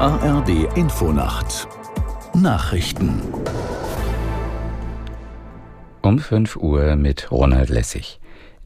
ARD Infonacht Nachrichten um 5 Uhr mit Ronald Lessig.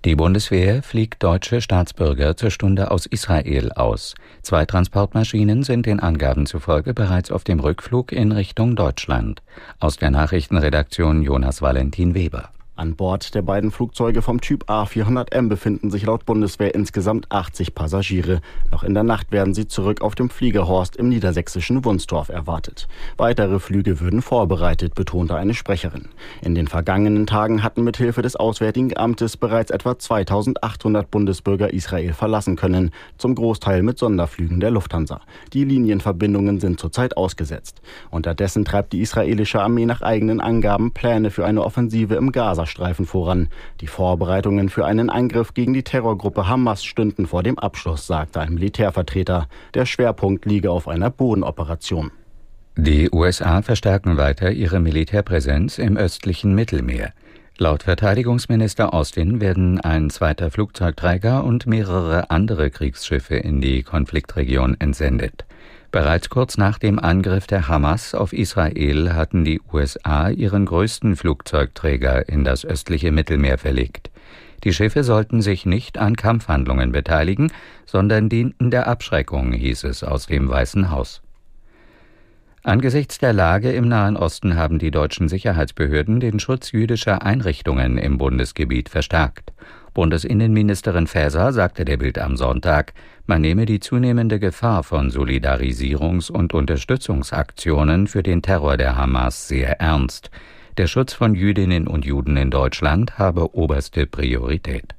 Die Bundeswehr fliegt deutsche Staatsbürger zur Stunde aus Israel aus. Zwei Transportmaschinen sind den Angaben zufolge bereits auf dem Rückflug in Richtung Deutschland. Aus der Nachrichtenredaktion Jonas Valentin Weber. An Bord der beiden Flugzeuge vom Typ A400M befinden sich laut Bundeswehr insgesamt 80 Passagiere. Noch in der Nacht werden sie zurück auf dem Fliegerhorst im niedersächsischen Wunstorf erwartet. Weitere Flüge würden vorbereitet, betonte eine Sprecherin. In den vergangenen Tagen hatten mithilfe des Auswärtigen Amtes bereits etwa 2800 Bundesbürger Israel verlassen können, zum Großteil mit Sonderflügen der Lufthansa. Die Linienverbindungen sind zurzeit ausgesetzt. Unterdessen treibt die israelische Armee nach eigenen Angaben Pläne für eine Offensive im Gaza Gazastreifen voran. Die Vorbereitungen für einen Angriff gegen die Terrorgruppe Hamas stünden vor dem Abschluss, sagte ein Militärvertreter. Der Schwerpunkt liege auf einer Bodenoperation. Die USA verstärken weiter ihre Militärpräsenz im östlichen Mittelmeer. Laut Verteidigungsminister Austin werden ein zweiter Flugzeugträger und mehrere andere Kriegsschiffe in die Konfliktregion entsendet. Bereits kurz nach dem Angriff der Hamas auf Israel hatten die USA ihren größten Flugzeugträger in das östliche Mittelmeer verlegt. Die Schiffe sollten sich nicht an Kampfhandlungen beteiligen, sondern dienten der Abschreckung, hieß es aus dem Weißen Haus. Angesichts der Lage im Nahen Osten haben die deutschen Sicherheitsbehörden den Schutz jüdischer Einrichtungen im Bundesgebiet verstärkt. Bundesinnenministerin Faeser sagte der Bild am Sonntag, man nehme die zunehmende Gefahr von Solidarisierungs- und Unterstützungsaktionen für den Terror der Hamas sehr ernst. Der Schutz von Jüdinnen und Juden in Deutschland habe oberste Priorität.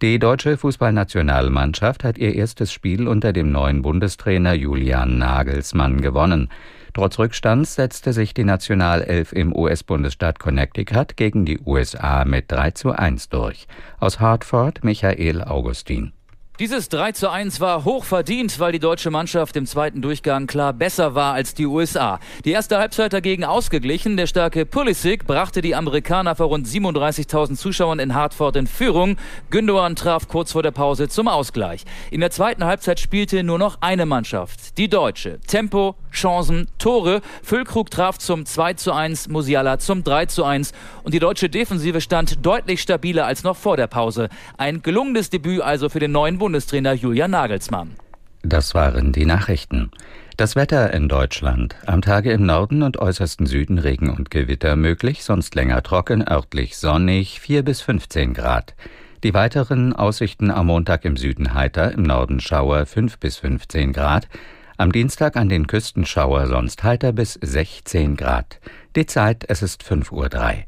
Die deutsche Fußballnationalmannschaft hat ihr erstes Spiel unter dem neuen Bundestrainer Julian Nagelsmann gewonnen. Trotz Rückstands setzte sich die Nationalelf im US-Bundesstaat Connecticut gegen die USA mit 3 zu 1 durch. Aus Hartford Michael Augustin. Dieses 3 zu 1 war hoch verdient, weil die deutsche Mannschaft im zweiten Durchgang klar besser war als die USA. Die erste Halbzeit dagegen ausgeglichen. Der starke Pulisic brachte die Amerikaner vor rund 37.000 Zuschauern in Hartford in Führung. Gündogan traf kurz vor der Pause zum Ausgleich. In der zweiten Halbzeit spielte nur noch eine Mannschaft, die deutsche. Tempo, Chancen, Tore. Füllkrug traf zum 2 zu 1, Musiala zum 3 zu 1 und die deutsche Defensive stand deutlich stabiler als noch vor der Pause. Ein gelungenes Debüt also für den neuen Bundestrainer Julian Nagelsmann. Das waren die Nachrichten. Das Wetter in Deutschland. Am Tage im Norden und äußersten Süden Regen und Gewitter möglich, sonst länger trocken, örtlich sonnig, 4 bis 15 Grad. Die weiteren Aussichten am Montag im Süden heiter, im Norden Schauer 5 bis 15 Grad. Am Dienstag an den Küsten Schauer sonst heiter bis 16 Grad. Die Zeit, es ist 5.03 Uhr.